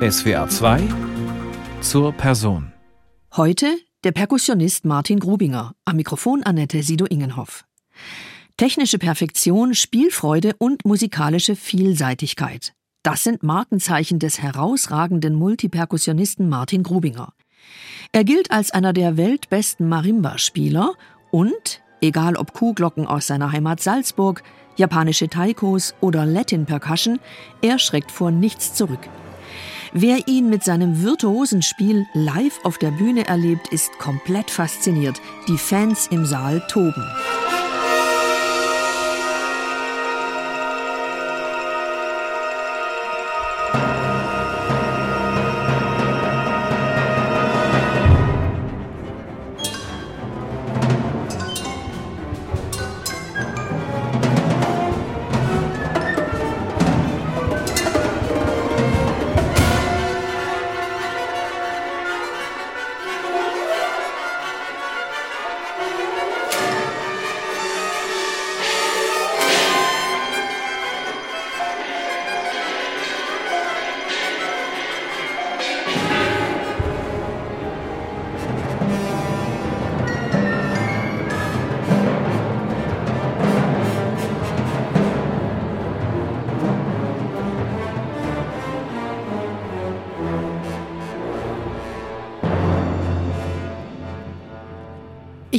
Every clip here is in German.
SWR 2 zur Person. Heute der Perkussionist Martin Grubinger, am Mikrofon Annette Sido-Ingenhoff. Technische Perfektion, Spielfreude und musikalische Vielseitigkeit. Das sind Markenzeichen des herausragenden Multiperkussionisten Martin Grubinger. Er gilt als einer der weltbesten Marimba-Spieler und, egal ob Kuhglocken aus seiner Heimat Salzburg, japanische Taikos oder Latin Percussion, er schreckt vor nichts zurück. Wer ihn mit seinem virtuosen Spiel live auf der Bühne erlebt, ist komplett fasziniert. Die Fans im Saal toben.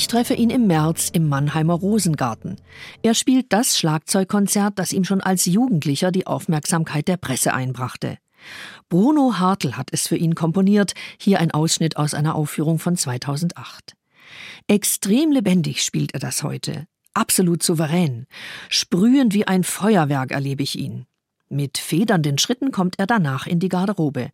Ich treffe ihn im März im Mannheimer Rosengarten. Er spielt das Schlagzeugkonzert, das ihm schon als Jugendlicher die Aufmerksamkeit der Presse einbrachte. Bruno Hartl hat es für ihn komponiert, hier ein Ausschnitt aus einer Aufführung von 2008. Extrem lebendig spielt er das heute, absolut souverän. Sprühend wie ein Feuerwerk erlebe ich ihn. Mit federnden Schritten kommt er danach in die Garderobe.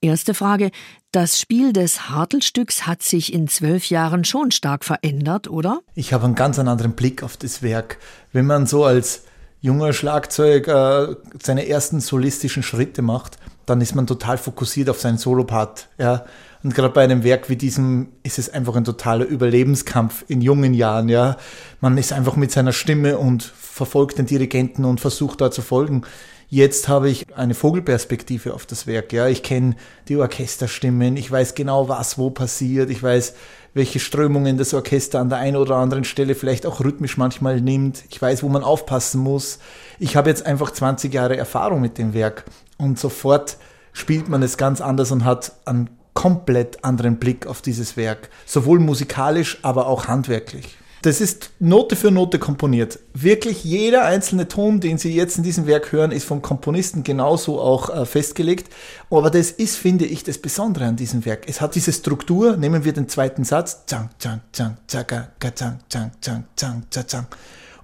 Erste Frage. Das Spiel des Hartelstücks hat sich in zwölf Jahren schon stark verändert, oder? Ich habe einen ganz anderen Blick auf das Werk. Wenn man so als junger Schlagzeuger äh, seine ersten solistischen Schritte macht, dann ist man total fokussiert auf seinen Solopart. Ja. Und gerade bei einem Werk wie diesem ist es einfach ein totaler Überlebenskampf in jungen Jahren. Ja. Man ist einfach mit seiner Stimme und verfolgt den Dirigenten und versucht da zu folgen. Jetzt habe ich eine Vogelperspektive auf das Werk. Ja, ich kenne die Orchesterstimmen, ich weiß genau, was wo passiert, ich weiß, welche Strömungen das Orchester an der einen oder anderen Stelle vielleicht auch rhythmisch manchmal nimmt. Ich weiß, wo man aufpassen muss. Ich habe jetzt einfach 20 Jahre Erfahrung mit dem Werk und sofort spielt man es ganz anders und hat einen komplett anderen Blick auf dieses Werk, sowohl musikalisch, aber auch handwerklich. Das ist Note für Note komponiert. Wirklich jeder einzelne Ton, den Sie jetzt in diesem Werk hören, ist vom Komponisten genauso auch äh, festgelegt. Aber das ist, finde ich, das Besondere an diesem Werk. Es hat diese Struktur. Nehmen wir den zweiten Satz.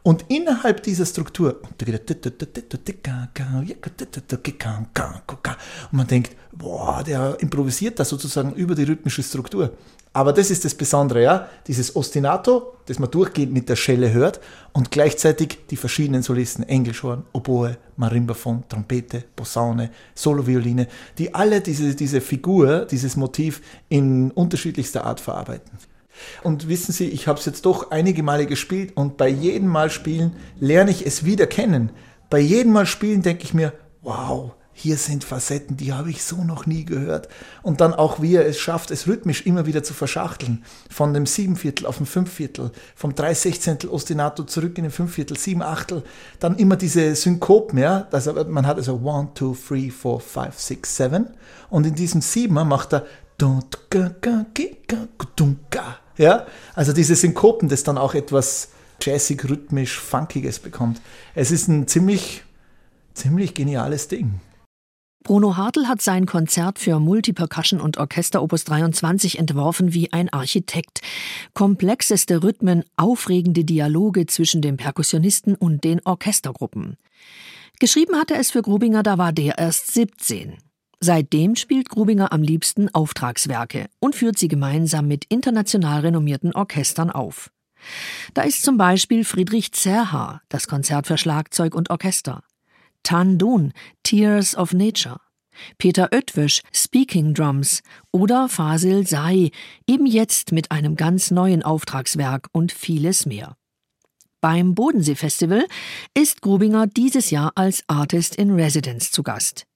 Und innerhalb dieser Struktur und man denkt, boah, der improvisiert da sozusagen über die rhythmische Struktur. Aber das ist das Besondere, ja. Dieses Ostinato, das man durchgehend mit der Schelle hört und gleichzeitig die verschiedenen Solisten, Engelschorn, Oboe, Marimbaphon, Trompete, Posaune, Solovioline, die alle diese, diese Figur, dieses Motiv in unterschiedlichster Art verarbeiten. Und wissen Sie, ich habe es jetzt doch einige Male gespielt und bei jedem Mal spielen lerne ich es wieder kennen. Bei jedem Mal spielen denke ich mir, wow, hier sind Facetten, die habe ich so noch nie gehört. Und dann auch, wie er es schafft, es rhythmisch immer wieder zu verschachteln. Von dem Siebenviertel auf dem Fünfviertel, vom Dreisechzehntel Ostinato zurück in den Fünfviertel, Sieben Achtel. Dann immer diese Synkopen, ja. Also man hat also one, two, three, four, five, six, seven. Und in diesem Siebener macht er ja, also diese Synkopen, das dann auch etwas jazzig, rhythmisch, funkiges bekommt. Es ist ein ziemlich, ziemlich geniales Ding. Bruno Hartl hat sein Konzert für Multipercussion und Orchester Opus 23 entworfen wie ein Architekt. Komplexeste Rhythmen, aufregende Dialoge zwischen dem Perkussionisten und den Orchestergruppen. Geschrieben hatte es für Grubinger, da war der erst 17. Seitdem spielt Grubinger am liebsten Auftragswerke und führt sie gemeinsam mit international renommierten Orchestern auf. Da ist zum Beispiel Friedrich Zerha, das Konzert für Schlagzeug und Orchester. Tan Dun, Tears of Nature, Peter Oetwisch, Speaking Drums oder Fasil Sai, eben jetzt mit einem ganz neuen Auftragswerk und vieles mehr. Beim Bodensee Festival ist Grubinger dieses Jahr als Artist in Residence zu Gast.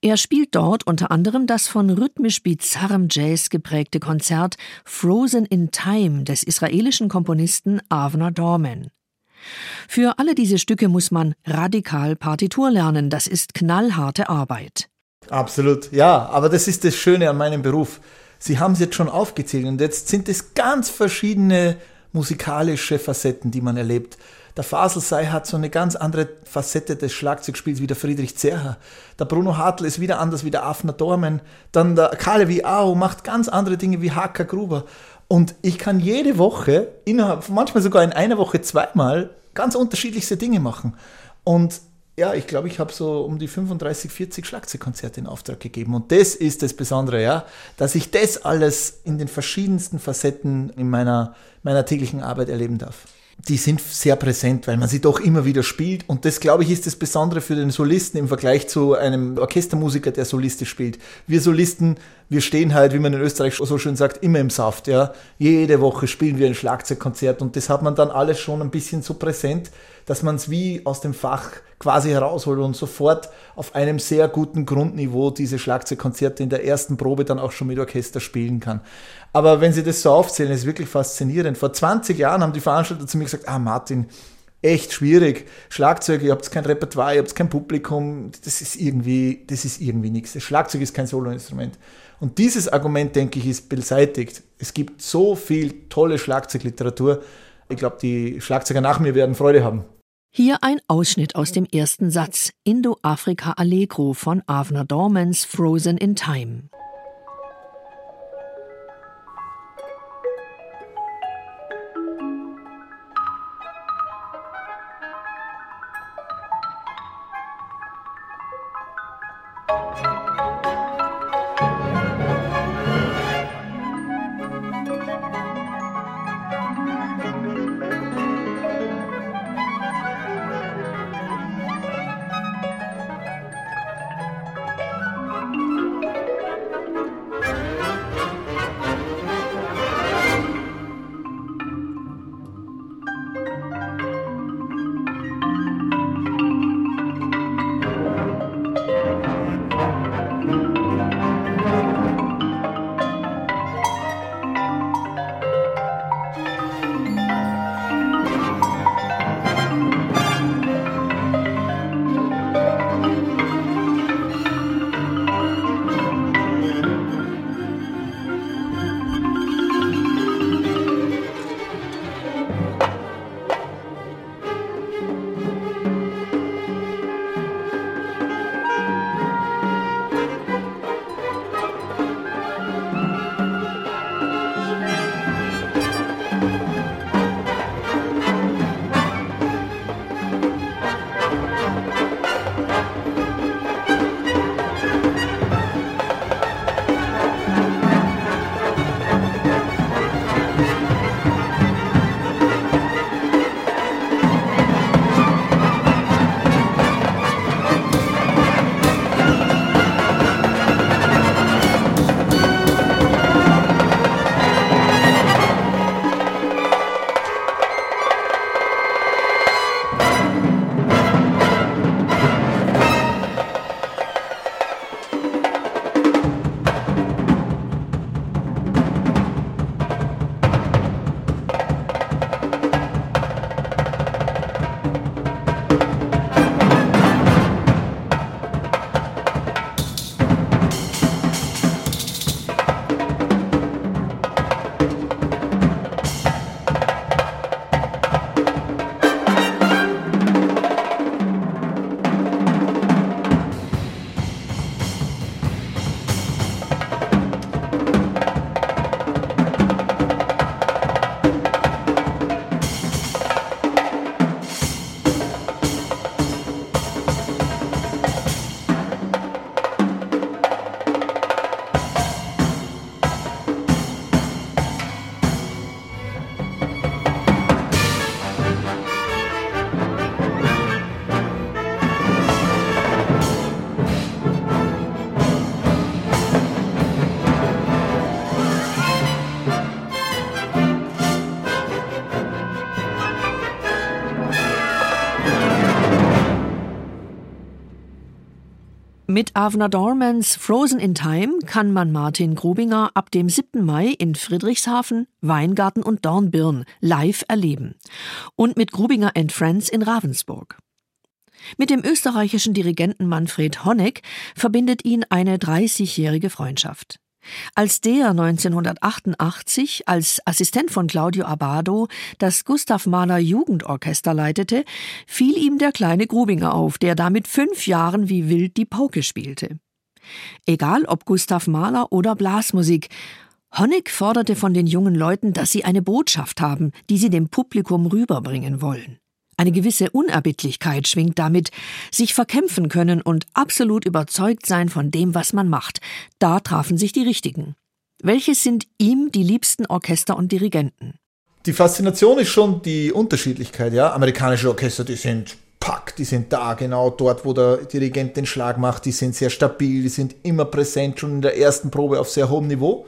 Er spielt dort unter anderem das von rhythmisch bizarrem Jazz geprägte Konzert Frozen in Time des israelischen Komponisten Avner Dorman. Für alle diese Stücke muss man radikal Partitur lernen, das ist knallharte Arbeit. Absolut, ja, aber das ist das Schöne an meinem Beruf. Sie haben es jetzt schon aufgezählt und jetzt sind es ganz verschiedene musikalische Facetten, die man erlebt. Der Faselsei hat so eine ganz andere Facette des Schlagzeugspiels wie der Friedrich Zerher. Der Bruno Hartl ist wieder anders wie der Afner Dormen. Dann der Kalevi Ao macht ganz andere Dinge wie Haka Gruber. Und ich kann jede Woche, innerhalb, manchmal sogar in einer Woche zweimal, ganz unterschiedlichste Dinge machen. Und ja, ich glaube, ich habe so um die 35, 40 Schlagzeugkonzerte in Auftrag gegeben. Und das ist das Besondere, ja, dass ich das alles in den verschiedensten Facetten in meiner, meiner täglichen Arbeit erleben darf die sind sehr präsent, weil man sie doch immer wieder spielt. Und das, glaube ich, ist das Besondere für den Solisten im Vergleich zu einem Orchestermusiker, der solistisch spielt. Wir Solisten, wir stehen halt, wie man in Österreich so schön sagt, immer im Saft. Ja. Jede Woche spielen wir ein Schlagzeugkonzert und das hat man dann alles schon ein bisschen so präsent, dass man es wie aus dem Fach quasi herausholt und sofort auf einem sehr guten Grundniveau diese Schlagzeugkonzerte in der ersten Probe dann auch schon mit Orchester spielen kann. Aber wenn Sie das so aufzählen, ist wirklich faszinierend. Vor 20 Jahren haben die Veranstalter zu mir gesagt, ah Martin, echt schwierig. Schlagzeug, ihr habt kein Repertoire, ihr habt kein Publikum, das ist irgendwie, das ist irgendwie nichts. Das Schlagzeug ist kein Soloinstrument. Und dieses Argument, denke ich, ist beseitigt. Es gibt so viel tolle Schlagzeugliteratur. Ich glaube, die Schlagzeuger nach mir werden Freude haben. Hier ein Ausschnitt aus dem ersten Satz Indo-Afrika Allegro von Avner Dormans Frozen in Time. Mit Avner Dormans Frozen in Time kann man Martin Grubinger ab dem 7. Mai in Friedrichshafen, Weingarten und Dornbirn live erleben. Und mit Grubinger and Friends in Ravensburg. Mit dem österreichischen Dirigenten Manfred Honeck verbindet ihn eine 30-jährige Freundschaft. Als der 1988 als Assistent von Claudio Abado das Gustav Mahler Jugendorchester leitete, fiel ihm der kleine Grubinger auf, der da mit fünf Jahren wie wild die Pauke spielte. Egal ob Gustav Mahler oder Blasmusik, Honeck forderte von den jungen Leuten, dass sie eine Botschaft haben, die sie dem Publikum rüberbringen wollen. Eine gewisse Unerbittlichkeit schwingt damit, sich verkämpfen können und absolut überzeugt sein von dem, was man macht. Da trafen sich die Richtigen. Welches sind ihm die liebsten Orchester und Dirigenten? Die Faszination ist schon die Unterschiedlichkeit, ja. Amerikanische Orchester, die sind pack, die sind da genau dort, wo der Dirigent den Schlag macht, die sind sehr stabil, die sind immer präsent, schon in der ersten Probe auf sehr hohem Niveau.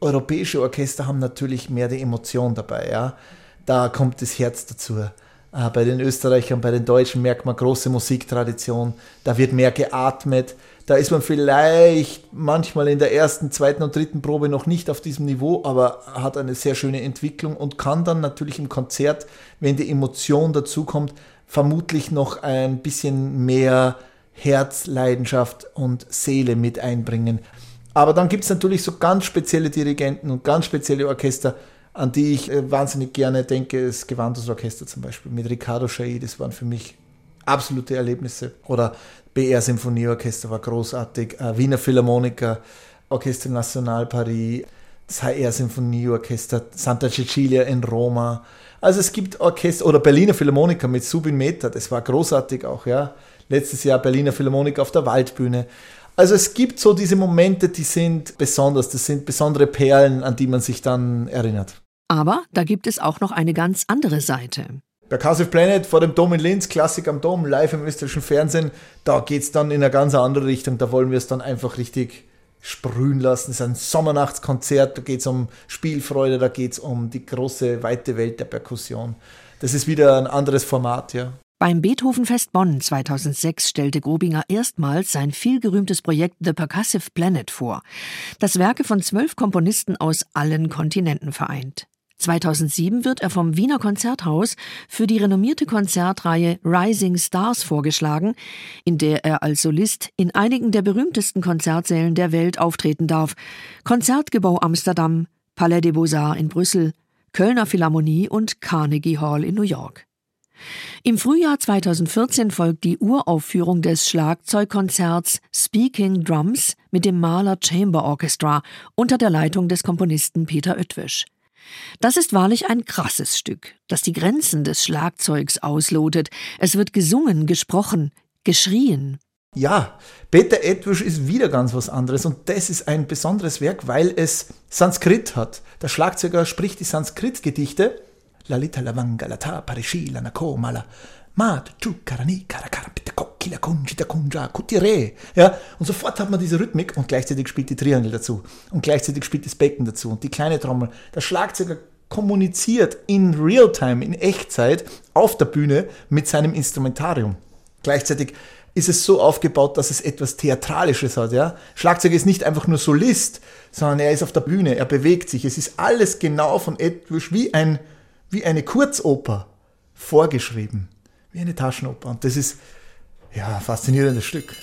Europäische Orchester haben natürlich mehr die Emotion dabei, ja. Da kommt das Herz dazu. Äh, bei den Österreichern, bei den Deutschen merkt man große Musiktradition. Da wird mehr geatmet. Da ist man vielleicht manchmal in der ersten, zweiten und dritten Probe noch nicht auf diesem Niveau, aber hat eine sehr schöne Entwicklung und kann dann natürlich im Konzert, wenn die Emotion dazukommt, vermutlich noch ein bisschen mehr Herz, Leidenschaft und Seele mit einbringen. Aber dann gibt es natürlich so ganz spezielle Dirigenten und ganz spezielle Orchester, an die ich äh, wahnsinnig gerne denke, ist Gewandtes Orchester zum Beispiel mit Ricardo Chailly, das waren für mich absolute Erlebnisse. Oder BR Symphonieorchester war großartig, äh, Wiener Philharmoniker, Orchester National Paris, das HR Symphonieorchester, Santa Cecilia in Roma. Also es gibt Orchester, oder Berliner Philharmoniker mit Subin Meta, das war großartig auch, ja. Letztes Jahr Berliner Philharmoniker auf der Waldbühne. Also es gibt so diese Momente, die sind besonders, das sind besondere Perlen, an die man sich dann erinnert. Aber da gibt es auch noch eine ganz andere Seite. Percussive Planet vor dem Dom in Linz, Klassik am Dom, live im österreichischen Fernsehen, da geht es dann in eine ganz andere Richtung. Da wollen wir es dann einfach richtig sprühen lassen. Es ist ein Sommernachtskonzert, da geht es um Spielfreude, da geht es um die große, weite Welt der Perkussion. Das ist wieder ein anderes Format, ja. Beim Beethovenfest Bonn 2006 stellte Grobinger erstmals sein vielgerühmtes Projekt The Percussive Planet vor, das Werke von zwölf Komponisten aus allen Kontinenten vereint. 2007 wird er vom Wiener Konzerthaus für die renommierte Konzertreihe Rising Stars vorgeschlagen, in der er als Solist in einigen der berühmtesten Konzertsälen der Welt auftreten darf. Konzertgebau Amsterdam, Palais des Beaux-Arts in Brüssel, Kölner Philharmonie und Carnegie Hall in New York. Im Frühjahr 2014 folgt die Uraufführung des Schlagzeugkonzerts Speaking Drums mit dem Mahler Chamber Orchestra unter der Leitung des Komponisten Peter Oetwisch. Das ist wahrlich ein krasses Stück, das die Grenzen des Schlagzeugs auslotet. Es wird gesungen, gesprochen, geschrien. Ja, Peter Edwisch ist wieder ganz was anderes und das ist ein besonderes Werk, weil es Sanskrit hat. Der Schlagzeuger spricht die Sanskrit-Gedichte. Lalita Lavanga Lata Parishi Lanako Mala Ja, und sofort hat man diese Rhythmik und gleichzeitig spielt die Triangel dazu. Und gleichzeitig spielt das Becken dazu und die kleine Trommel. Der Schlagzeuger kommuniziert in Realtime, in Echtzeit auf der Bühne mit seinem Instrumentarium. Gleichzeitig ist es so aufgebaut, dass es etwas Theatralisches hat. Ja? Schlagzeug ist nicht einfach nur Solist, sondern er ist auf der Bühne, er bewegt sich. Es ist alles genau von Edwish wie, ein, wie eine Kurzoper vorgeschrieben wie eine Taschenoper. Und das ist ja ein faszinierendes Stück.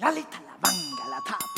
Lalita la vanga la tapa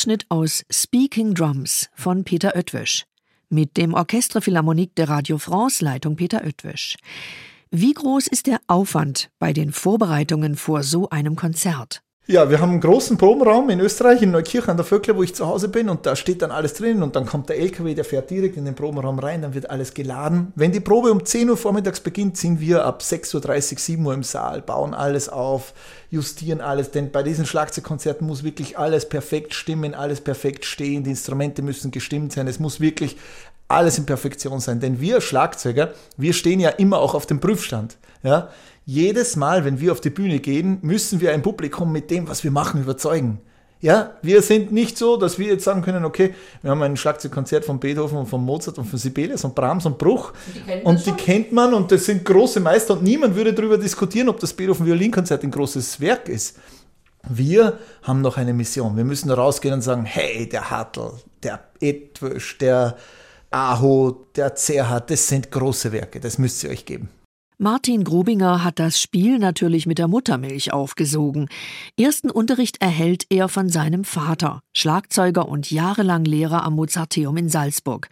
Ausschnitt aus Speaking Drums von Peter Oetwisch mit dem Orchestre Philharmonique de Radio France Leitung Peter Oetwisch. Wie groß ist der Aufwand bei den Vorbereitungen vor so einem Konzert? Ja, wir haben einen großen Probenraum in Österreich, in Neukirch an der Vöckler, wo ich zu Hause bin und da steht dann alles drin und dann kommt der LKW, der fährt direkt in den Probenraum rein, dann wird alles geladen. Wenn die Probe um 10 Uhr vormittags beginnt, sind wir ab 6.30 Uhr, 7 Uhr im Saal, bauen alles auf, justieren alles, denn bei diesen Schlagzeugkonzerten muss wirklich alles perfekt stimmen, alles perfekt stehen, die Instrumente müssen gestimmt sein, es muss wirklich alles in Perfektion sein, denn wir Schlagzeuger, wir stehen ja immer auch auf dem Prüfstand, ja. Jedes Mal, wenn wir auf die Bühne gehen, müssen wir ein Publikum mit dem, was wir machen, überzeugen. Ja, wir sind nicht so, dass wir jetzt sagen können, okay, wir haben ein Schlagzeugkonzert von Beethoven und von Mozart und von Sibelius und Brahms und Bruch Die und die kennt man und das sind große Meister und niemand würde darüber diskutieren, ob das Beethoven Violinkonzert ein großes Werk ist. Wir haben noch eine Mission. Wir müssen rausgehen und sagen, hey, der Hartl, der Etwisch, der Aho, der Zerhardt, das sind große Werke, das müsst ihr euch geben. Martin Grubinger hat das Spiel natürlich mit der Muttermilch aufgesogen. Ersten Unterricht erhält er von seinem Vater, Schlagzeuger und jahrelang Lehrer am Mozarteum in Salzburg.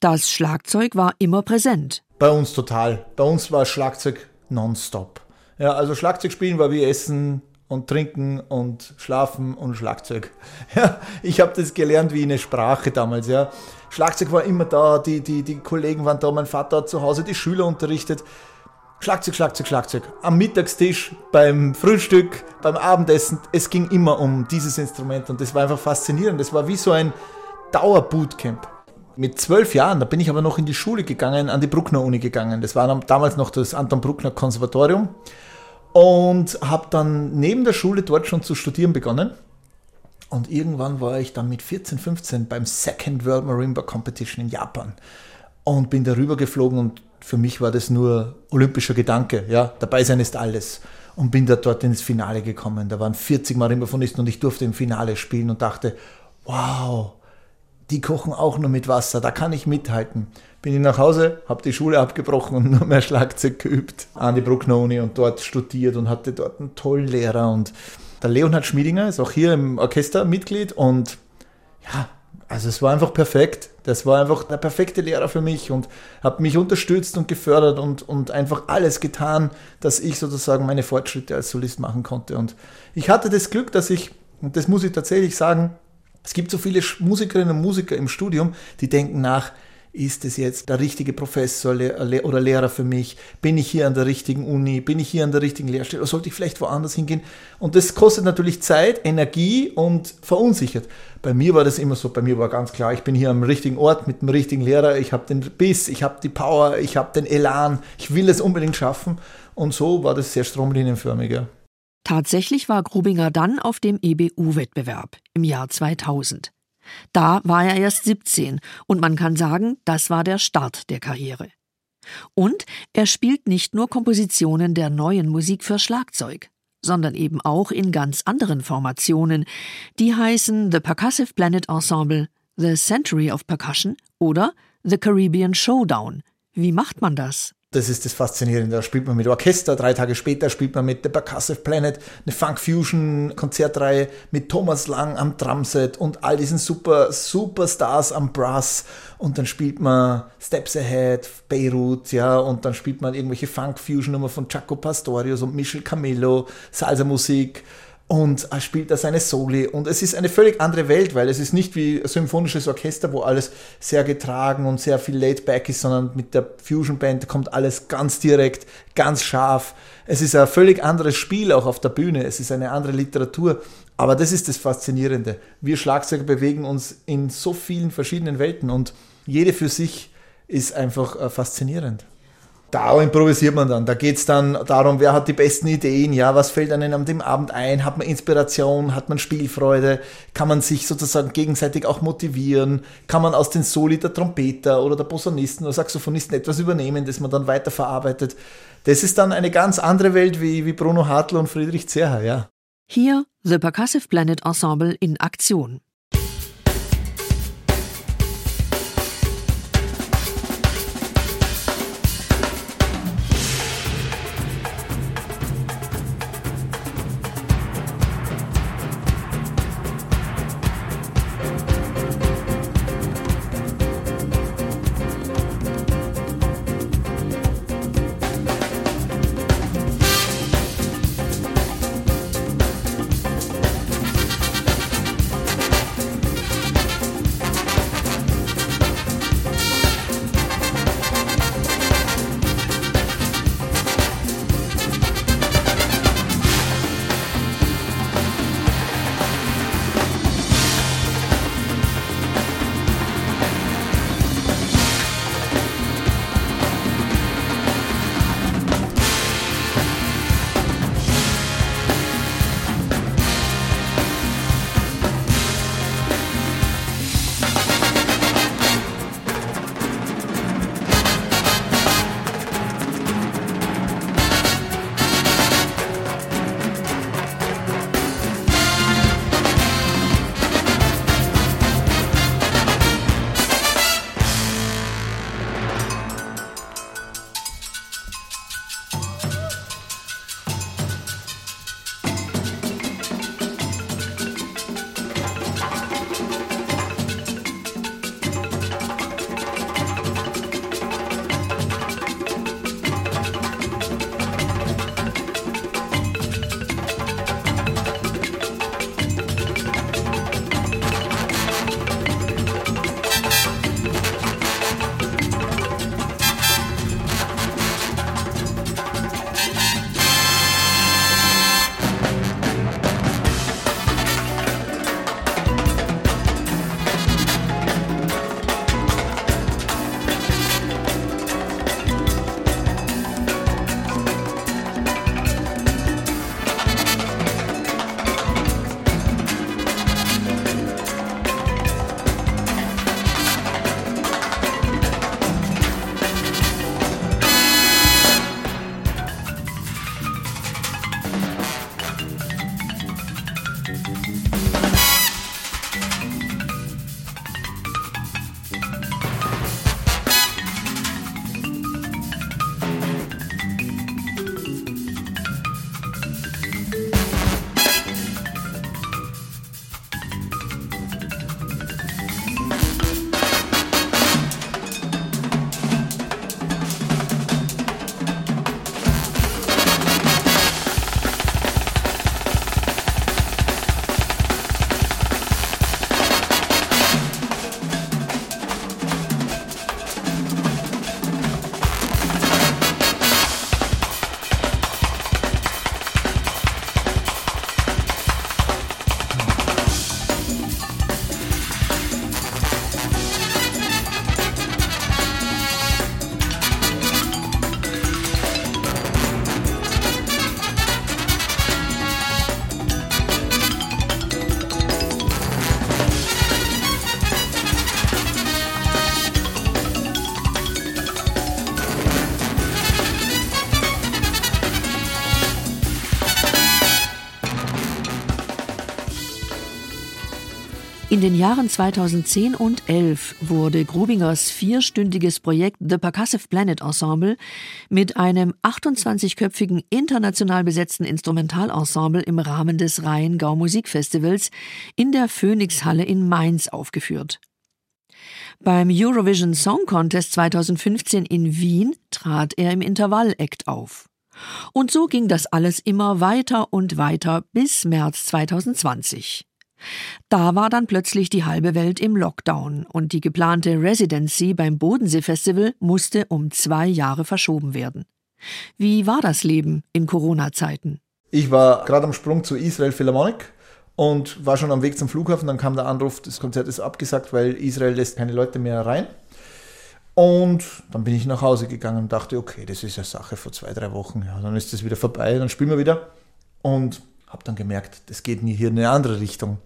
Das Schlagzeug war immer präsent. Bei uns total. Bei uns war Schlagzeug nonstop. Ja, also Schlagzeug spielen war wie Essen und Trinken und Schlafen und Schlagzeug. Ja, ich habe das gelernt wie eine Sprache damals. Ja. Schlagzeug war immer da, die, die, die Kollegen waren da, mein Vater hat zu Hause die Schüler unterrichtet. Schlagzeug, Schlagzeug, Schlagzeug. Am Mittagstisch, beim Frühstück, beim Abendessen. Es ging immer um dieses Instrument und das war einfach faszinierend. Das war wie so ein Dauerbootcamp. Mit zwölf Jahren, da bin ich aber noch in die Schule gegangen, an die Bruckner Uni gegangen. Das war damals noch das Anton Bruckner Konservatorium. Und habe dann neben der Schule dort schon zu studieren begonnen. Und irgendwann war ich dann mit 14, 15 beim Second World Marimba Competition in Japan. Und bin darüber geflogen und für mich war das nur olympischer Gedanke. Ja, dabei sein ist alles. Und bin da dort ins Finale gekommen. Da waren 40 Marimbafonisten und ich durfte im Finale spielen und dachte, wow, die kochen auch nur mit Wasser, da kann ich mithalten. Bin ich nach Hause, habe die Schule abgebrochen und nur mehr Schlagzeug geübt an die Brucknoni und dort studiert und hatte dort einen tollen Lehrer. Und der Leonhard Schmiedinger ist auch hier im Orchester Mitglied und ja, also es war einfach perfekt. Das war einfach der perfekte Lehrer für mich und hat mich unterstützt und gefördert und, und einfach alles getan, dass ich sozusagen meine Fortschritte als Solist machen konnte. Und ich hatte das Glück, dass ich, und das muss ich tatsächlich sagen, es gibt so viele Musikerinnen und Musiker im Studium, die denken nach, ist es jetzt der richtige Professor oder Lehrer für mich? Bin ich hier an der richtigen Uni? Bin ich hier an der richtigen Lehrstelle? Oder sollte ich vielleicht woanders hingehen? Und das kostet natürlich Zeit, Energie und verunsichert. Bei mir war das immer so, bei mir war ganz klar, ich bin hier am richtigen Ort mit dem richtigen Lehrer, ich habe den Biss, ich habe die Power, ich habe den Elan, ich will es unbedingt schaffen. Und so war das sehr stromlinienförmig. Ja. Tatsächlich war Grubinger dann auf dem EBU-Wettbewerb im Jahr 2000. Da war er erst 17 und man kann sagen, das war der Start der Karriere. Und er spielt nicht nur Kompositionen der neuen Musik für Schlagzeug, sondern eben auch in ganz anderen Formationen, die heißen The Percussive Planet Ensemble, The Century of Percussion oder The Caribbean Showdown. Wie macht man das? Das ist das Faszinierende. Da spielt man mit Orchester, drei Tage später spielt man mit The Percussive Planet, eine Funk Fusion Konzertreihe mit Thomas Lang am Drumset und all diesen super Superstars am Brass und dann spielt man Steps Ahead, Beirut, ja, und dann spielt man irgendwelche Funk Fusion Nummer von Chaco Pastorius und Michel Camillo, Salsa Musik und er spielt da seine Soli und es ist eine völlig andere Welt, weil es ist nicht wie ein symphonisches Orchester, wo alles sehr getragen und sehr viel laid back ist, sondern mit der Fusion Band kommt alles ganz direkt, ganz scharf. Es ist ein völlig anderes Spiel auch auf der Bühne, es ist eine andere Literatur, aber das ist das Faszinierende. Wir Schlagzeuger bewegen uns in so vielen verschiedenen Welten und jede für sich ist einfach äh, faszinierend da improvisiert man dann. Da geht es dann darum, wer hat die besten Ideen, ja, was fällt einem an dem Abend ein, hat man Inspiration, hat man Spielfreude, kann man sich sozusagen gegenseitig auch motivieren, kann man aus den Soli der Trompeter oder der Posaunisten oder Saxophonisten etwas übernehmen, das man dann weiterverarbeitet. Das ist dann eine ganz andere Welt wie, wie Bruno Hartl und Friedrich Zerher, ja. Hier The Percussive Planet Ensemble in Aktion. In den Jahren 2010 und 11 wurde Grubingers vierstündiges Projekt The Percussive Planet Ensemble mit einem 28-köpfigen international besetzten Instrumentalensemble im Rahmen des Rheingau Musikfestivals in der Phoenixhalle in Mainz aufgeführt. Beim Eurovision Song Contest 2015 in Wien trat er im Intervall-Act auf. Und so ging das alles immer weiter und weiter bis März 2020. Da war dann plötzlich die halbe Welt im Lockdown und die geplante Residency beim Bodensee Festival musste um zwei Jahre verschoben werden. Wie war das Leben in Corona-Zeiten? Ich war gerade am Sprung zu Israel Philharmonic und war schon am Weg zum Flughafen. Dann kam der Anruf, das Konzert ist abgesagt, weil Israel lässt keine Leute mehr rein. Und dann bin ich nach Hause gegangen und dachte, okay, das ist ja Sache vor zwei, drei Wochen. Ja, dann ist das wieder vorbei, dann spielen wir wieder. Und habe dann gemerkt, das geht hier in eine andere Richtung.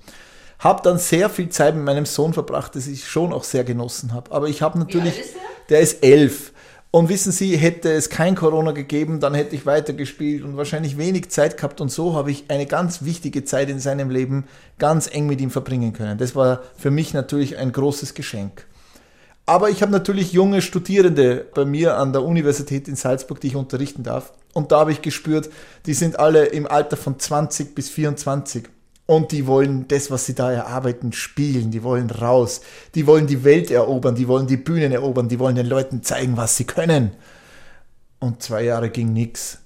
Habe dann sehr viel Zeit mit meinem Sohn verbracht, das ich schon auch sehr genossen habe. Aber ich habe natürlich, ist der? der ist elf. Und wissen Sie, hätte es kein Corona gegeben, dann hätte ich weitergespielt und wahrscheinlich wenig Zeit gehabt. Und so habe ich eine ganz wichtige Zeit in seinem Leben ganz eng mit ihm verbringen können. Das war für mich natürlich ein großes Geschenk. Aber ich habe natürlich junge Studierende bei mir an der Universität in Salzburg, die ich unterrichten darf. Und da habe ich gespürt, die sind alle im Alter von 20 bis 24. Und die wollen das, was sie da erarbeiten, spielen. Die wollen raus. Die wollen die Welt erobern. Die wollen die Bühnen erobern. Die wollen den Leuten zeigen, was sie können. Und zwei Jahre ging nichts.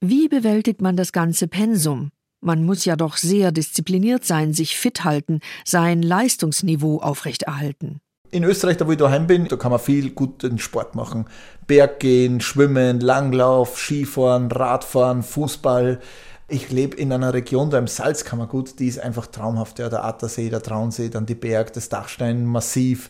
Wie bewältigt man das ganze Pensum? Man muss ja doch sehr diszipliniert sein, sich fit halten, sein Leistungsniveau aufrechterhalten. In Österreich, da wo ich daheim bin, da kann man viel guten Sport machen. Berggehen, Schwimmen, Langlauf, Skifahren, Radfahren, Fußball. Ich lebe in einer Region da im Salzkammergut, die ist einfach traumhaft. Ja, der Attersee, der Traunsee, dann die Berg, das Dachsteinmassiv.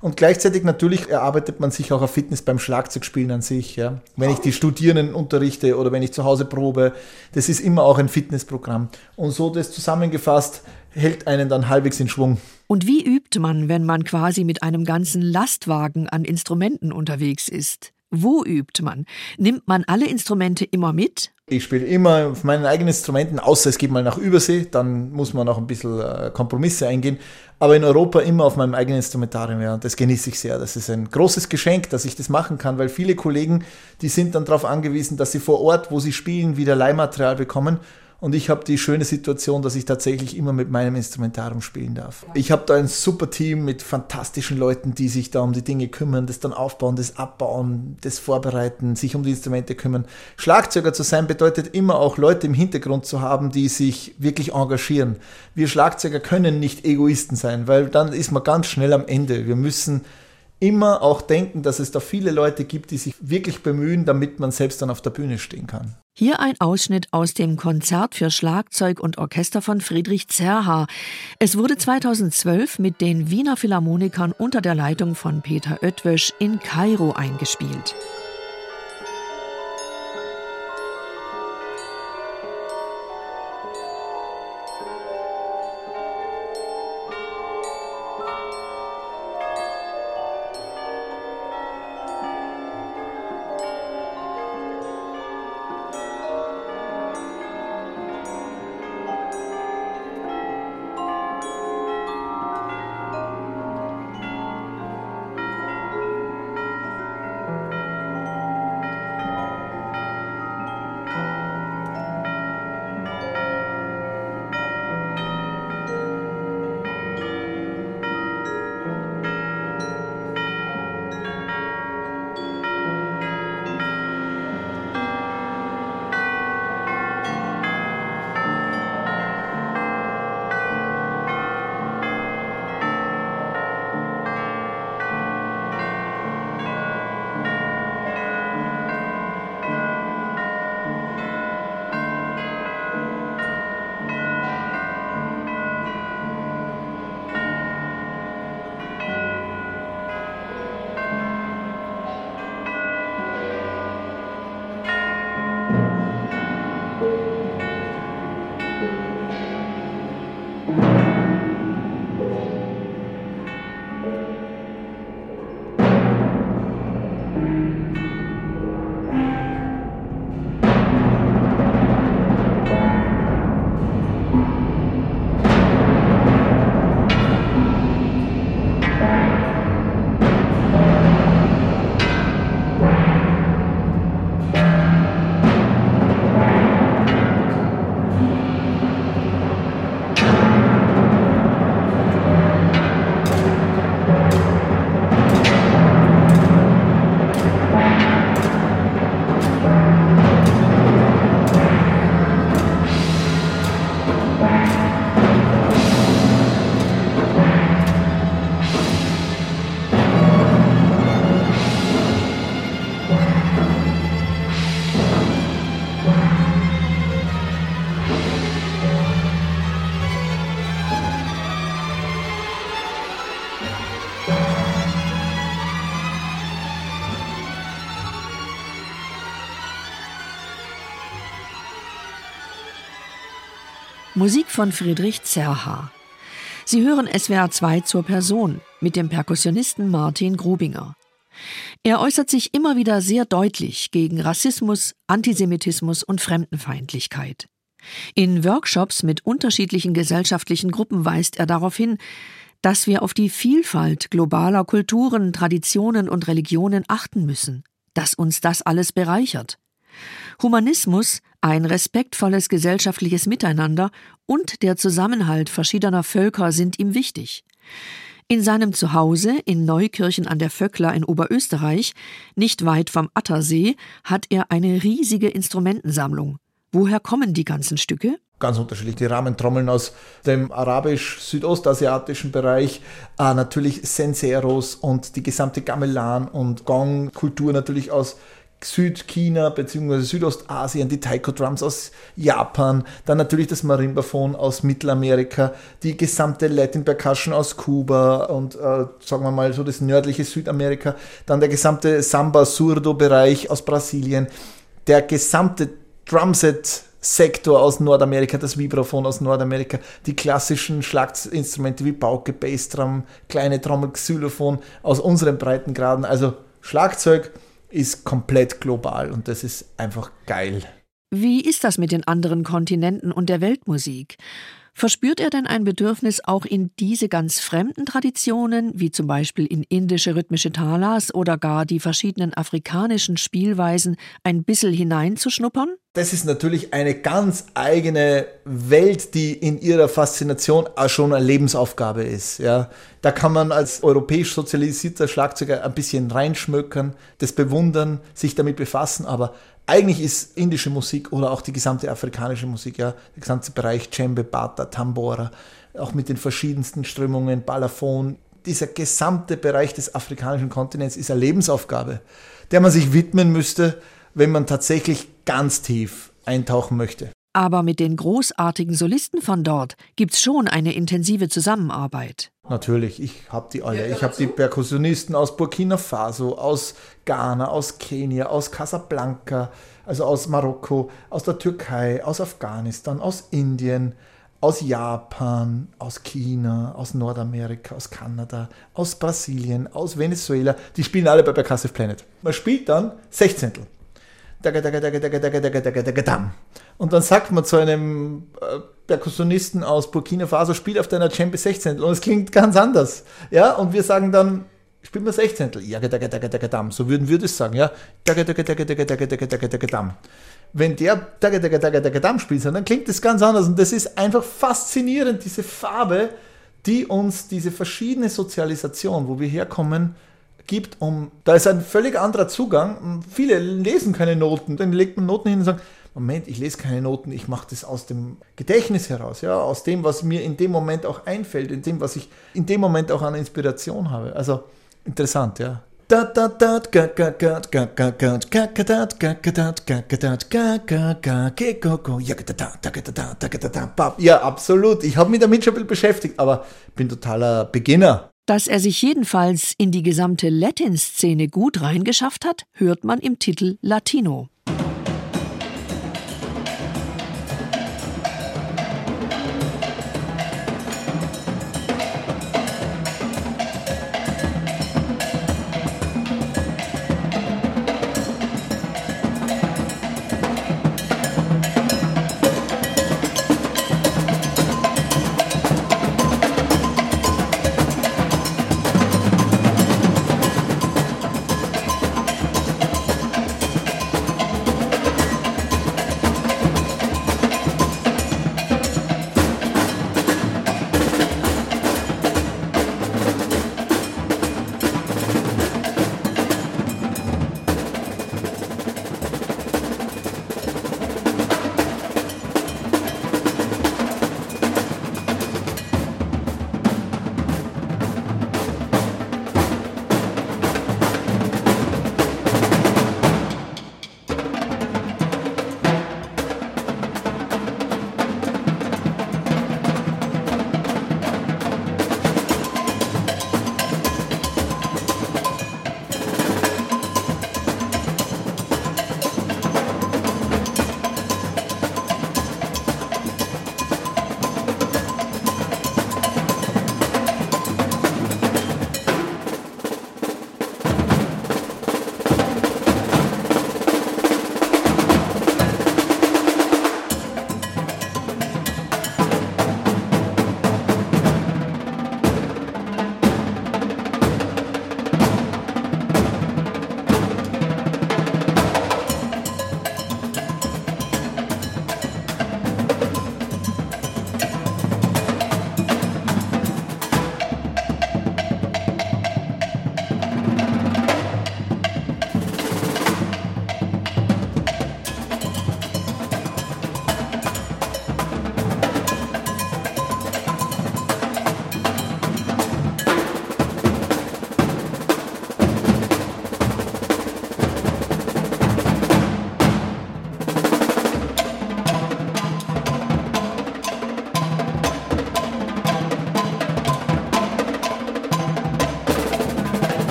Und gleichzeitig natürlich erarbeitet man sich auch auf Fitness beim Schlagzeugspielen an sich. Ja. Wenn ich die Studierenden unterrichte oder wenn ich zu Hause probe, das ist immer auch ein Fitnessprogramm. Und so das zusammengefasst hält einen dann halbwegs in Schwung. Und wie übt man, wenn man quasi mit einem ganzen Lastwagen an Instrumenten unterwegs ist? Wo übt man? Nimmt man alle Instrumente immer mit? Ich spiele immer auf meinen eigenen Instrumenten, außer es geht mal nach Übersee, dann muss man auch ein bisschen äh, Kompromisse eingehen. Aber in Europa immer auf meinem eigenen Instrumentarium, ja, das genieße ich sehr. Das ist ein großes Geschenk, dass ich das machen kann, weil viele Kollegen, die sind dann darauf angewiesen, dass sie vor Ort, wo sie spielen, wieder Leihmaterial bekommen. Und ich habe die schöne Situation, dass ich tatsächlich immer mit meinem Instrumentarium spielen darf. Ich habe da ein super Team mit fantastischen Leuten, die sich da um die Dinge kümmern, das dann aufbauen, das abbauen, das vorbereiten, sich um die Instrumente kümmern. Schlagzeuger zu sein bedeutet immer auch Leute im Hintergrund zu haben, die sich wirklich engagieren. Wir Schlagzeuger können nicht Egoisten sein, weil dann ist man ganz schnell am Ende. Wir müssen immer auch denken, dass es da viele Leute gibt, die sich wirklich bemühen, damit man selbst dann auf der Bühne stehen kann. Hier ein Ausschnitt aus dem Konzert für Schlagzeug und Orchester von Friedrich Zerha. Es wurde 2012 mit den Wiener Philharmonikern unter der Leitung von Peter Oetwösch in Kairo eingespielt. Musik von Friedrich Zerha. Sie hören SWR 2 zur Person mit dem Perkussionisten Martin Grubinger. Er äußert sich immer wieder sehr deutlich gegen Rassismus, Antisemitismus und Fremdenfeindlichkeit. In Workshops mit unterschiedlichen gesellschaftlichen Gruppen weist er darauf hin, dass wir auf die Vielfalt globaler Kulturen, Traditionen und Religionen achten müssen, dass uns das alles bereichert. Humanismus, ein respektvolles gesellschaftliches Miteinander und der Zusammenhalt verschiedener Völker sind ihm wichtig. In seinem Zuhause in Neukirchen an der Vöckler in Oberösterreich, nicht weit vom Attersee, hat er eine riesige Instrumentensammlung. Woher kommen die ganzen Stücke? ganz unterschiedlich. Die Rahmentrommeln aus dem arabisch-südostasiatischen Bereich, äh, natürlich Senseros und die gesamte Gamelan- und Gong-Kultur natürlich aus Südchina bzw. Südostasien, die Taiko Drums aus Japan, dann natürlich das Marimbaphon aus Mittelamerika, die gesamte Latin Percussion aus Kuba und äh, sagen wir mal so das nördliche Südamerika, dann der gesamte Samba Surdo Bereich aus Brasilien, der gesamte Drumset Sektor aus Nordamerika, das Vibraphon aus Nordamerika, die klassischen Schlaginstrumente wie Pauke, Bassdrum, kleine Trommel, Xylophon aus unseren Breitengraden. Also Schlagzeug ist komplett global und das ist einfach geil. Wie ist das mit den anderen Kontinenten und der Weltmusik? Verspürt er denn ein Bedürfnis, auch in diese ganz fremden Traditionen, wie zum Beispiel in indische rhythmische Talas oder gar die verschiedenen afrikanischen Spielweisen, ein bisschen hineinzuschnuppern? Das ist natürlich eine ganz eigene Welt, die in ihrer Faszination auch schon eine Lebensaufgabe ist. Ja. Da kann man als europäisch sozialisierter Schlagzeuger ein bisschen reinschmökern, das bewundern, sich damit befassen, aber eigentlich ist indische Musik oder auch die gesamte afrikanische Musik, ja, der gesamte Bereich Djembe, Bata, Tambora, auch mit den verschiedensten Strömungen, Balafon, dieser gesamte Bereich des afrikanischen Kontinents ist eine Lebensaufgabe, der man sich widmen müsste, wenn man tatsächlich ganz tief eintauchen möchte. Aber mit den großartigen Solisten von dort gibt's schon eine intensive Zusammenarbeit. Natürlich, ich habe die alle. Ich habe die Perkussionisten aus Burkina Faso, aus Ghana, aus Kenia, aus Casablanca, also aus Marokko, aus der Türkei, aus Afghanistan, aus Indien, aus Japan, aus China, aus Nordamerika, aus Kanada, aus Brasilien, aus Venezuela. Die spielen alle bei Percussive Planet. Man spielt dann Sechzehntel. Und dann sagt man zu einem äh, Perkussionisten aus Burkina Faso, spiel auf deiner Djembe 16. Und es klingt ganz anders. Ja, und wir sagen dann, spiel mal 16. Ja, so würden wir das sagen, ja. Wenn der spielt, dann klingt das ganz anders. Und das ist einfach faszinierend, diese Farbe, die uns diese verschiedene Sozialisation, wo wir herkommen, gibt, um, da ist ein völlig anderer Zugang. Viele lesen keine Noten, dann legt man Noten hin und sagt, Moment, ich lese keine Noten, ich mache das aus dem Gedächtnis heraus, ja, aus dem, was mir in dem Moment auch einfällt, in dem, was ich in dem Moment auch an Inspiration habe. Also interessant, ja. Ja, absolut. Ich habe mich damit schon ein bisschen beschäftigt, aber bin totaler Beginner. Dass er sich jedenfalls in die gesamte Latin-Szene gut reingeschafft hat, hört man im Titel Latino.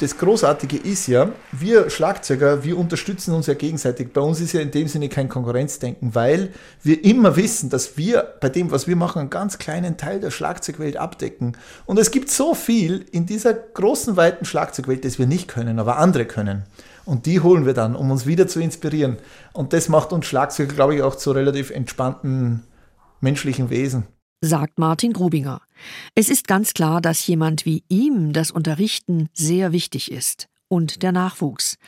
Das Großartige ist ja, wir Schlagzeuger, wir unterstützen uns ja gegenseitig. Bei uns ist ja in dem Sinne kein Konkurrenzdenken, weil wir immer wissen, dass wir bei dem, was wir machen, einen ganz kleinen Teil der Schlagzeugwelt abdecken. Und es gibt so viel in dieser großen, weiten Schlagzeugwelt, das wir nicht können, aber andere können. Und die holen wir dann, um uns wieder zu inspirieren. Und das macht uns Schlagzeuger, glaube ich, auch zu relativ entspannten menschlichen Wesen sagt Martin Grubinger. Es ist ganz klar, dass jemand wie ihm das Unterrichten sehr wichtig ist. Und der Nachwuchs.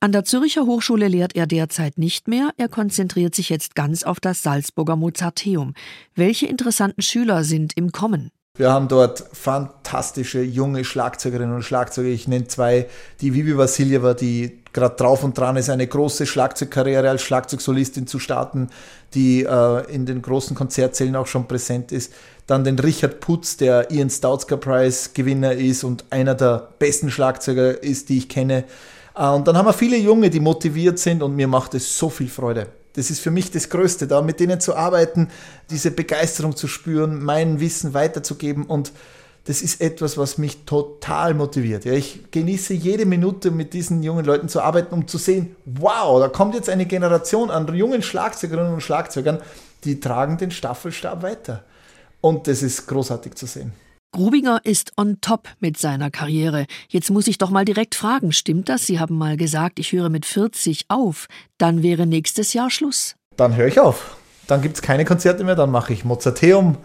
An der Zürcher Hochschule lehrt er derzeit nicht mehr, er konzentriert sich jetzt ganz auf das Salzburger Mozarteum. Welche interessanten Schüler sind im Kommen? Wir haben dort fantastische junge Schlagzeugerinnen und Schlagzeuger. Ich nenne zwei, die Vivi Vassiljeva, die gerade drauf und dran ist, eine große Schlagzeugkarriere als Schlagzeugsolistin zu starten, die äh, in den großen Konzertsälen auch schon präsent ist. Dann den Richard Putz, der Ian Stoutzker Prize Gewinner ist und einer der besten Schlagzeuger ist, die ich kenne. Äh, und dann haben wir viele Junge, die motiviert sind und mir macht es so viel Freude. Das ist für mich das Größte, da mit denen zu arbeiten, diese Begeisterung zu spüren, mein Wissen weiterzugeben und das ist etwas, was mich total motiviert. Ja, ich genieße jede Minute mit diesen jungen Leuten zu arbeiten, um zu sehen, wow, da kommt jetzt eine Generation an jungen Schlagzeugerinnen und Schlagzeugern, die tragen den Staffelstab weiter. Und das ist großartig zu sehen. Grubinger ist on top mit seiner Karriere. Jetzt muss ich doch mal direkt fragen, stimmt das? Sie haben mal gesagt, ich höre mit 40 auf. Dann wäre nächstes Jahr Schluss. Dann höre ich auf. Dann gibt es keine Konzerte mehr, dann mache ich Mozarteum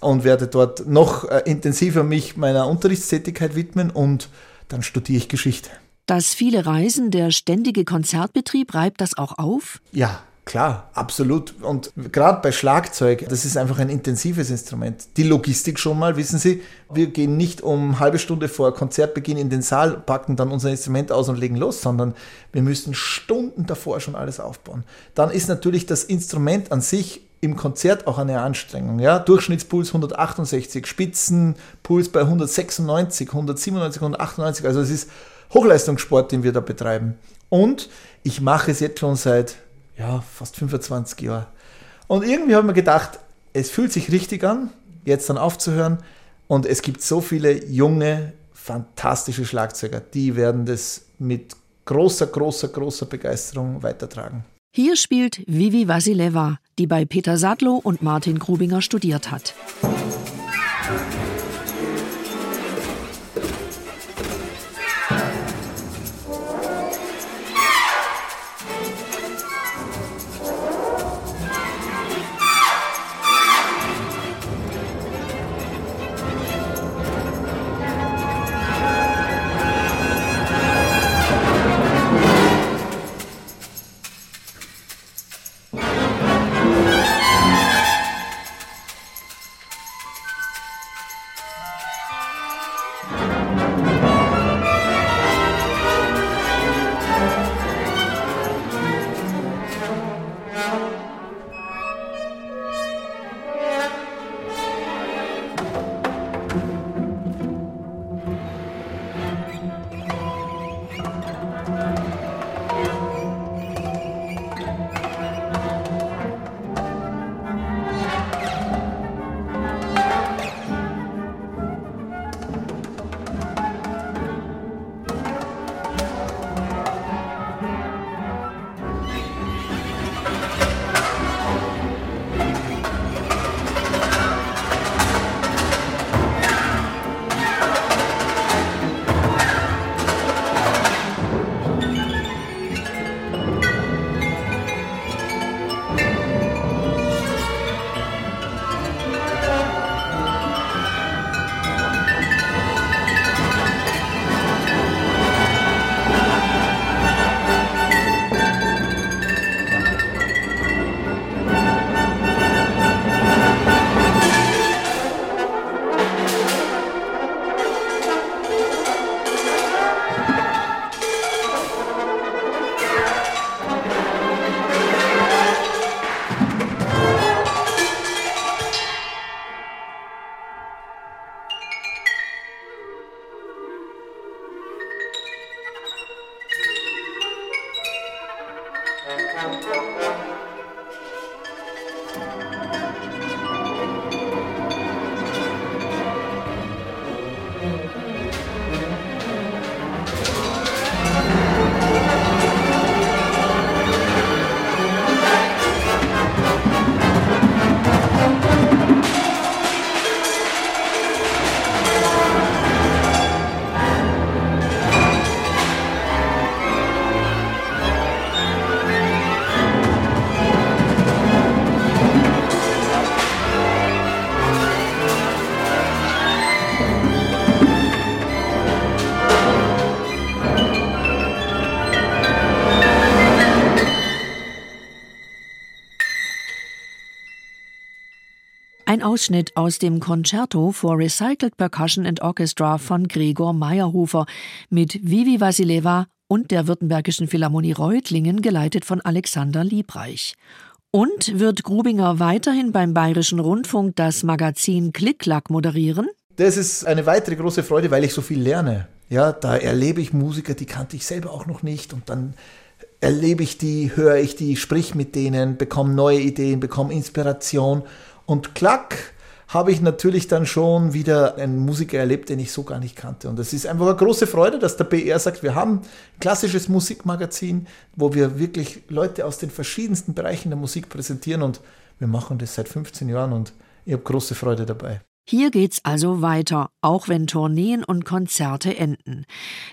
und werde dort noch äh, intensiver mich meiner Unterrichtstätigkeit widmen und dann studiere ich Geschichte. Das viele Reisen, der ständige Konzertbetrieb, reibt das auch auf? Ja, Klar, absolut. Und gerade bei Schlagzeug, das ist einfach ein intensives Instrument. Die Logistik schon mal, wissen Sie, wir gehen nicht um halbe Stunde vor Konzertbeginn in den Saal, packen dann unser Instrument aus und legen los, sondern wir müssen Stunden davor schon alles aufbauen. Dann ist natürlich das Instrument an sich im Konzert auch eine Anstrengung. Ja? Durchschnittspuls 168, Spitzenpuls bei 196, 197, 198. Also es ist Hochleistungssport, den wir da betreiben. Und ich mache es jetzt schon seit ja, fast 25 Jahre. Und irgendwie habe ich mir gedacht, es fühlt sich richtig an, jetzt dann aufzuhören. Und es gibt so viele junge, fantastische Schlagzeuger, die werden das mit großer, großer, großer Begeisterung weitertragen. Hier spielt Vivi Vasileva, die bei Peter Sadlo und Martin Grubinger studiert hat. Ein Ausschnitt aus dem Concerto for Recycled Percussion and Orchestra von Gregor Meyerhofer mit Vivi Vasileva und der Württembergischen Philharmonie Reutlingen, geleitet von Alexander Liebreich. Und wird Grubinger weiterhin beim Bayerischen Rundfunk das Magazin Klick-Klack moderieren? Das ist eine weitere große Freude, weil ich so viel lerne. Ja, da erlebe ich Musiker, die kannte ich selber auch noch nicht und dann erlebe ich die, höre ich die, sprich mit denen, bekomme neue Ideen, bekomme Inspiration und klack habe ich natürlich dann schon wieder einen Musiker erlebt, den ich so gar nicht kannte. Und es ist einfach eine große Freude, dass der BR sagt, wir haben ein klassisches Musikmagazin, wo wir wirklich Leute aus den verschiedensten Bereichen der Musik präsentieren und wir machen das seit 15 Jahren und ich habe große Freude dabei. Hier geht's also weiter, auch wenn Tourneen und Konzerte enden.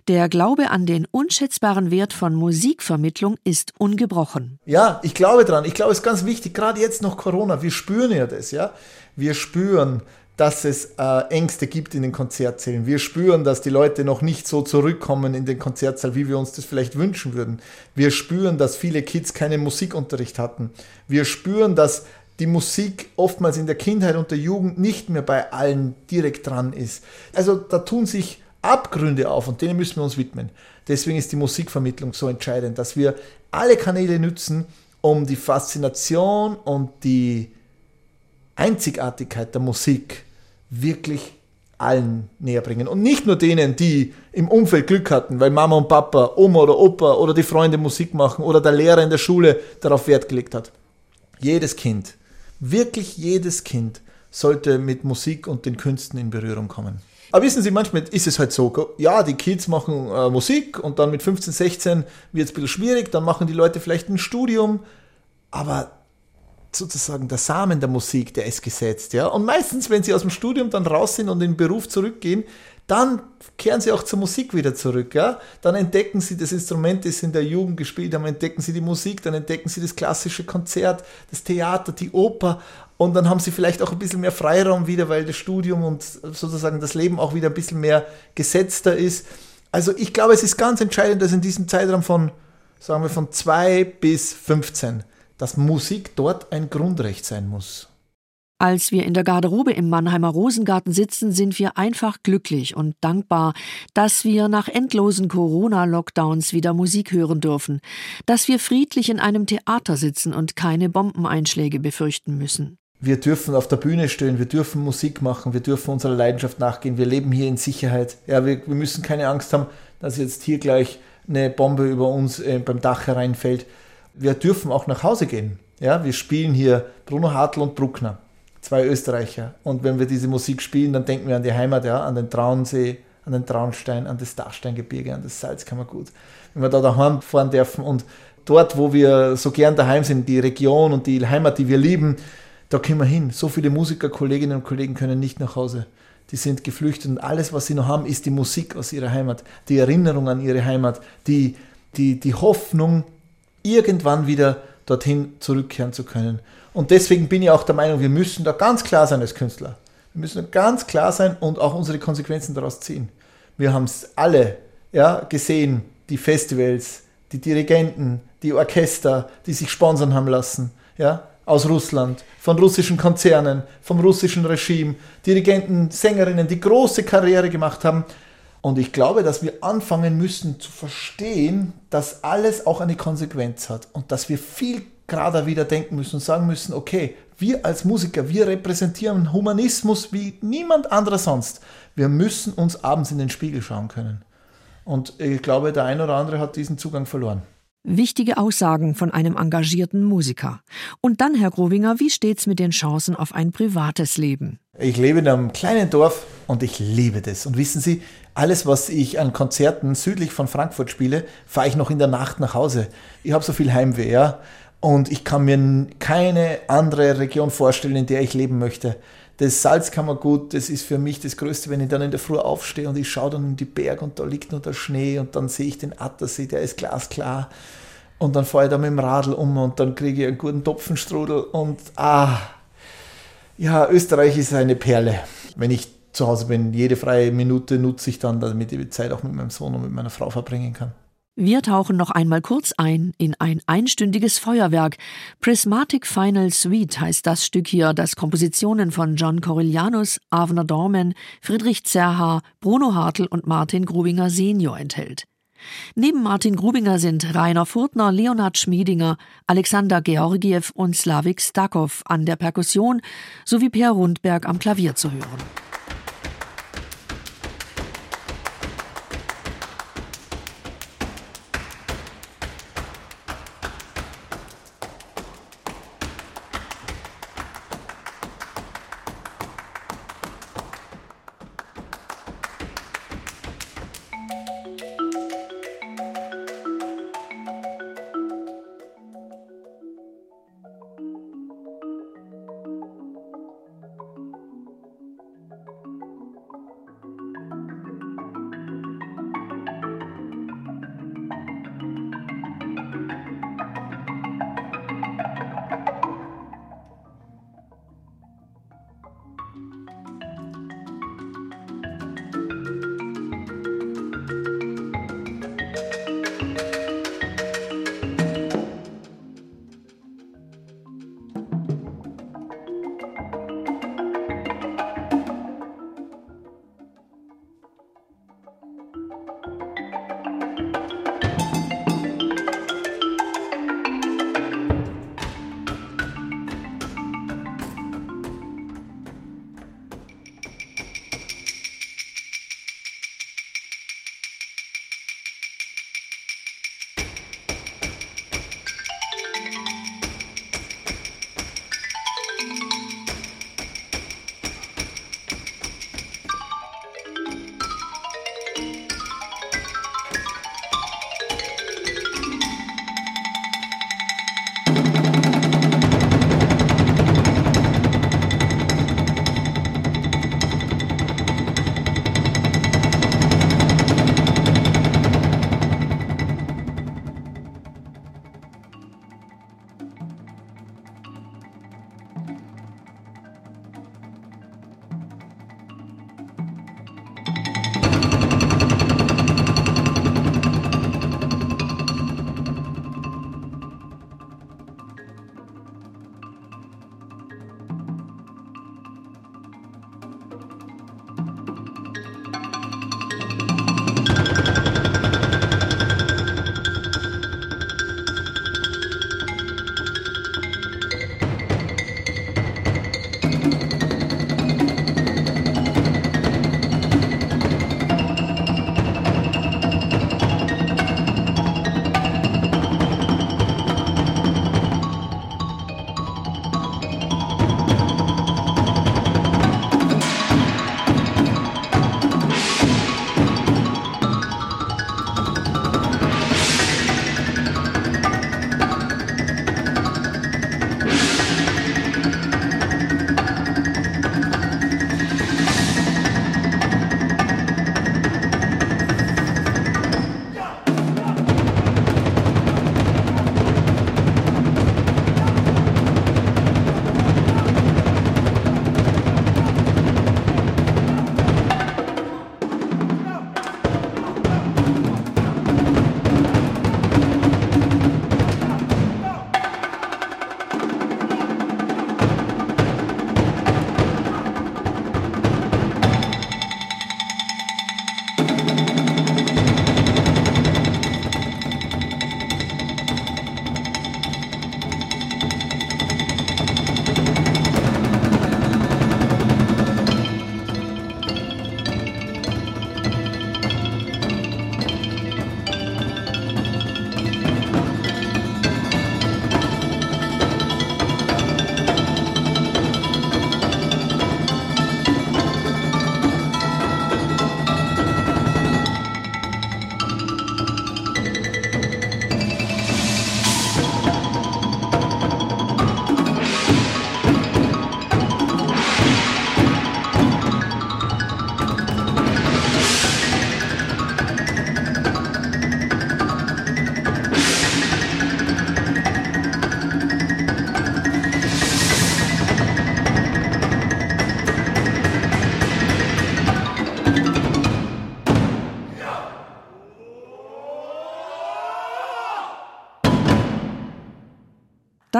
Der Glaube an den unschätzbaren Wert von Musikvermittlung ist ungebrochen. Ja, ich glaube dran. Ich glaube, es ist ganz wichtig, gerade jetzt noch Corona. Wir spüren ja das, ja. Wir spüren, dass es äh, Ängste gibt in den Konzertsälen. Wir spüren, dass die Leute noch nicht so zurückkommen in den Konzertsaal, wie wir uns das vielleicht wünschen würden. Wir spüren, dass viele Kids keinen Musikunterricht hatten. Wir spüren, dass die Musik oftmals in der Kindheit und der Jugend nicht mehr bei allen direkt dran ist. Also da tun sich Abgründe auf und denen müssen wir uns widmen. Deswegen ist die Musikvermittlung so entscheidend, dass wir alle Kanäle nutzen, um die Faszination und die Einzigartigkeit der Musik wirklich allen näher bringen. Und nicht nur denen, die im Umfeld Glück hatten, weil Mama und Papa, Oma oder Opa oder die Freunde Musik machen oder der Lehrer in der Schule darauf Wert gelegt hat. Jedes Kind Wirklich jedes Kind sollte mit Musik und den Künsten in Berührung kommen. Aber wissen Sie, manchmal ist es halt so, ja, die Kids machen äh, Musik und dann mit 15, 16 wird es ein bisschen schwierig, dann machen die Leute vielleicht ein Studium, aber sozusagen der Samen der Musik, der ist gesetzt, ja. Und meistens, wenn sie aus dem Studium dann raus sind und in den Beruf zurückgehen, dann kehren sie auch zur Musik wieder zurück. Ja? Dann entdecken sie das Instrument, das sie in der Jugend gespielt haben, entdecken sie die Musik, dann entdecken sie das klassische Konzert, das Theater, die Oper und dann haben sie vielleicht auch ein bisschen mehr Freiraum wieder, weil das Studium und sozusagen das Leben auch wieder ein bisschen mehr gesetzter ist. Also ich glaube, es ist ganz entscheidend, dass in diesem Zeitraum von, sagen wir, von 2 bis 15, dass Musik dort ein Grundrecht sein muss. Als wir in der Garderobe im Mannheimer Rosengarten sitzen, sind wir einfach glücklich und dankbar, dass wir nach endlosen Corona-Lockdowns wieder Musik hören dürfen, dass wir friedlich in einem Theater sitzen und keine Bombeneinschläge befürchten müssen. Wir dürfen auf der Bühne stehen, wir dürfen Musik machen, wir dürfen unserer Leidenschaft nachgehen, wir leben hier in Sicherheit. Ja, wir, wir müssen keine Angst haben, dass jetzt hier gleich eine Bombe über uns äh, beim Dach hereinfällt. Wir dürfen auch nach Hause gehen. Ja, wir spielen hier Bruno Hartl und Bruckner zwei Österreicher. Und wenn wir diese Musik spielen, dann denken wir an die Heimat, ja, an den Traunsee, an den Traunstein, an das Dachsteingebirge, an das Salzkammergut. Wenn wir da daheim fahren dürfen und dort, wo wir so gern daheim sind, die Region und die Heimat, die wir lieben, da können wir hin. So viele Musiker, Kolleginnen und Kollegen können nicht nach Hause. Die sind geflüchtet und alles, was sie noch haben, ist die Musik aus ihrer Heimat, die Erinnerung an ihre Heimat, die, die, die Hoffnung, irgendwann wieder dorthin zurückkehren zu können. Und deswegen bin ich auch der Meinung, wir müssen da ganz klar sein als Künstler. Wir müssen ganz klar sein und auch unsere Konsequenzen daraus ziehen. Wir haben es alle ja, gesehen, die Festivals, die Dirigenten, die Orchester, die sich sponsern haben lassen, ja, aus Russland, von russischen Konzernen, vom russischen Regime, Dirigenten, Sängerinnen, die große Karriere gemacht haben. Und ich glaube, dass wir anfangen müssen zu verstehen, dass alles auch eine Konsequenz hat und dass wir viel gerade wieder denken müssen und sagen müssen, okay, wir als Musiker, wir repräsentieren Humanismus wie niemand anderer sonst. Wir müssen uns abends in den Spiegel schauen können. Und ich glaube, der eine oder andere hat diesen Zugang verloren. Wichtige Aussagen von einem engagierten Musiker. Und dann, Herr Grovinger, wie steht's mit den Chancen auf ein privates Leben? Ich lebe in einem kleinen Dorf und ich liebe das. Und wissen Sie, alles, was ich an Konzerten südlich von Frankfurt spiele, fahre ich noch in der Nacht nach Hause. Ich habe so viel Heimweh, ja. Und ich kann mir keine andere Region vorstellen, in der ich leben möchte. Das Salzkammergut, das ist für mich das Größte, wenn ich dann in der Früh aufstehe und ich schaue dann in die Berge und da liegt nur der Schnee und dann sehe ich den Attersee, der ist glasklar. Und dann fahre ich da mit dem Radl um und dann kriege ich einen guten Topfenstrudel und ah, ja, Österreich ist eine Perle. Wenn ich zu Hause bin, jede freie Minute nutze ich dann, damit ich die Zeit auch mit meinem Sohn und mit meiner Frau verbringen kann. Wir tauchen noch einmal kurz ein in ein einstündiges Feuerwerk. Prismatic Final Suite heißt das Stück hier, das Kompositionen von John Corellianus, Avner Dorman, Friedrich Zerha, Bruno Hartl und Martin Grubinger senior enthält. Neben Martin Grubinger sind Rainer Furtner, Leonhard Schmiedinger, Alexander Georgiew und Slavik Stakov an der Perkussion sowie Per Rundberg am Klavier zu hören.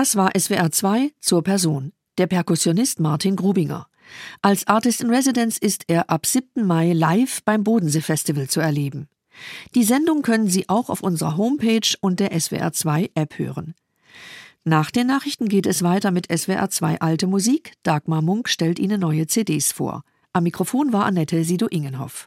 Das war SWR 2 zur Person. Der Perkussionist Martin Grubinger. Als Artist in Residence ist er ab 7. Mai live beim Bodensee Festival zu erleben. Die Sendung können Sie auch auf unserer Homepage und der SWR 2 App hören. Nach den Nachrichten geht es weiter mit SWR 2 Alte Musik. Dagmar Munk stellt Ihnen neue CDs vor. Am Mikrofon war Annette Sido-Ingenhoff.